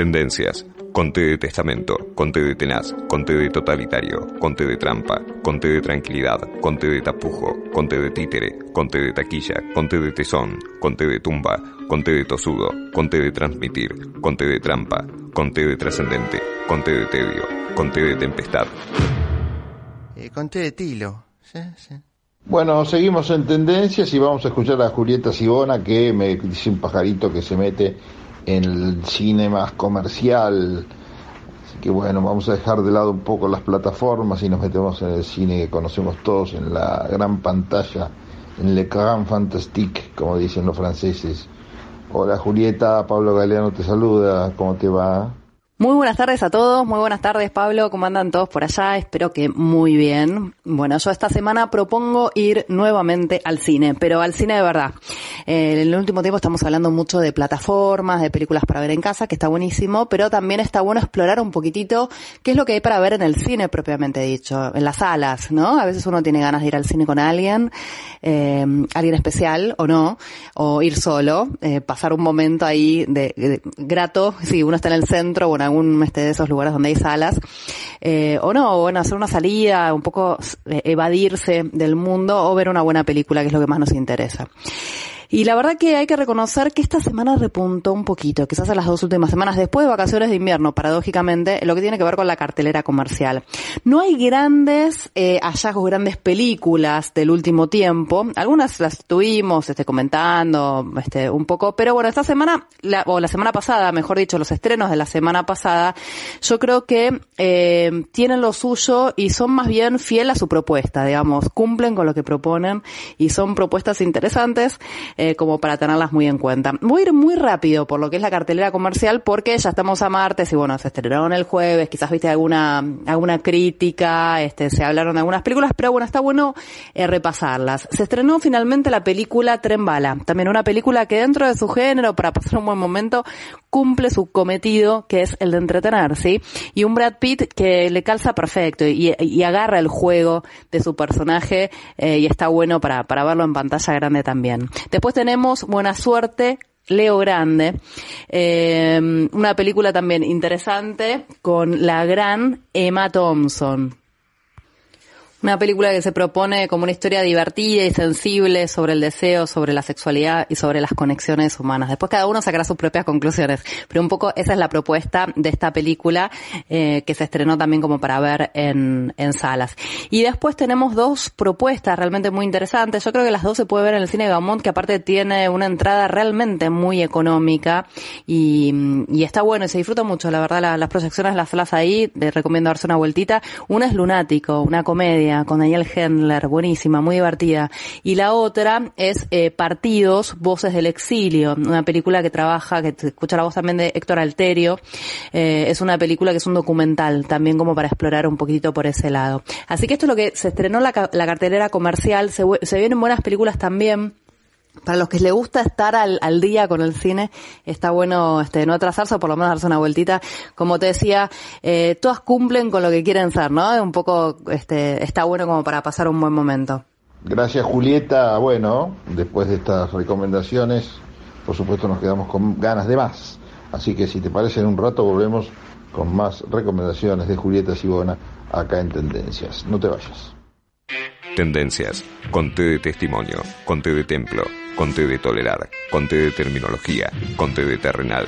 Tendencias. Conte de testamento, conte de tenaz, conte de totalitario, conte de trampa, conte de tranquilidad, conte de tapujo, conte de títere, conte de taquilla, conte de tesón, conte de tumba, conte de tosudo, conte de transmitir, conte de trampa, conte de trascendente, conte de tedio, conte de tempestad. Eh, conté de tilo. Sí, sí. Bueno, seguimos en tendencias y vamos a escuchar a Julieta Sibona que me dice un pajarito que se mete en el cine más comercial. Así que bueno, vamos a dejar de lado un poco las plataformas y nos metemos en el cine que conocemos todos, en la gran pantalla, en le grand fantastique, como dicen los franceses. Hola Julieta, Pablo Galeano te saluda, ¿cómo te va? Muy buenas tardes a todos, muy buenas tardes Pablo, ¿cómo andan todos por allá? Espero que muy bien. Bueno, yo esta semana propongo ir nuevamente al cine, pero al cine de verdad. Eh, en el último tiempo estamos hablando mucho de plataformas, de películas para ver en casa, que está buenísimo, pero también está bueno explorar un poquitito qué es lo que hay para ver en el cine propiamente dicho, en las salas, ¿no? A veces uno tiene ganas de ir al cine con alguien, eh, alguien especial o no, o ir solo, eh, pasar un momento ahí de, de grato, si uno está en el centro o en algún este, de esos lugares donde hay salas, eh, o no, bueno, hacer una salida, un poco eh, evadirse del mundo o ver una buena película, que es lo que más nos interesa. Y la verdad que hay que reconocer que esta semana repuntó un poquito, quizás en las dos últimas semanas, después de vacaciones de invierno, paradójicamente, lo que tiene que ver con la cartelera comercial. No hay grandes eh, hallazgos, grandes películas del último tiempo. Algunas las tuvimos este, comentando este, un poco, pero bueno, esta semana, la, o la semana pasada, mejor dicho, los estrenos de la semana pasada, yo creo que eh, tienen lo suyo y son más bien fiel a su propuesta, digamos, cumplen con lo que proponen y son propuestas interesantes eh, como para tenerlas muy en cuenta. Voy a ir muy rápido por lo que es la cartelera comercial porque ya estamos a martes y bueno, se estrenaron el jueves, quizás viste alguna, alguna crítica, este, se hablaron de algunas películas, pero bueno, está bueno eh, repasarlas. Se estrenó finalmente la película Tren Bala, también una película que dentro de su género, para pasar un buen momento, cumple su cometido, que es el de entretener, ¿sí? Y un Brad Pitt que le calza perfecto y, y agarra el juego de su personaje eh, y está bueno para, para verlo en pantalla grande también. Después tenemos Buena Suerte, Leo Grande, eh, una película también interesante con la gran Emma Thompson. Una película que se propone como una historia divertida y sensible sobre el deseo, sobre la sexualidad y sobre las conexiones humanas. Después cada uno sacará sus propias conclusiones, pero un poco esa es la propuesta de esta película eh, que se estrenó también como para ver en, en salas. Y después tenemos dos propuestas realmente muy interesantes. Yo creo que las dos se puede ver en el cine Gaumont, que aparte tiene una entrada realmente muy económica y, y está bueno y se disfruta mucho, la verdad, la- las proyecciones de las salas ahí, les recomiendo darse una vueltita. Una es Lunático, una comedia con Daniel Hendler, buenísima, muy divertida. Y la otra es eh, Partidos, Voces del Exilio, una película que trabaja, que escucha la voz también de Héctor Alterio. Eh, es una película que es un documental, también como para explorar un poquitito por ese lado. Así que esto es lo que se estrenó en la, la cartelera comercial, se vienen buenas películas también. Para los que les gusta estar al, al día con el cine, está bueno este, no atrasarse o por lo menos darse una vueltita. Como te decía, eh, todas cumplen con lo que quieren ser, ¿no? Un poco, este, está bueno como para pasar un buen momento. Gracias Julieta. Bueno, después de estas recomendaciones, por supuesto nos quedamos con ganas de más. Así que si te parece en un rato volvemos con más recomendaciones de Julieta Sibona acá en Tendencias. No te vayas. Tendencias. Conte de testimonio. Conte de templo. Conte de tolerar. Conte de terminología. Conte de terrenal.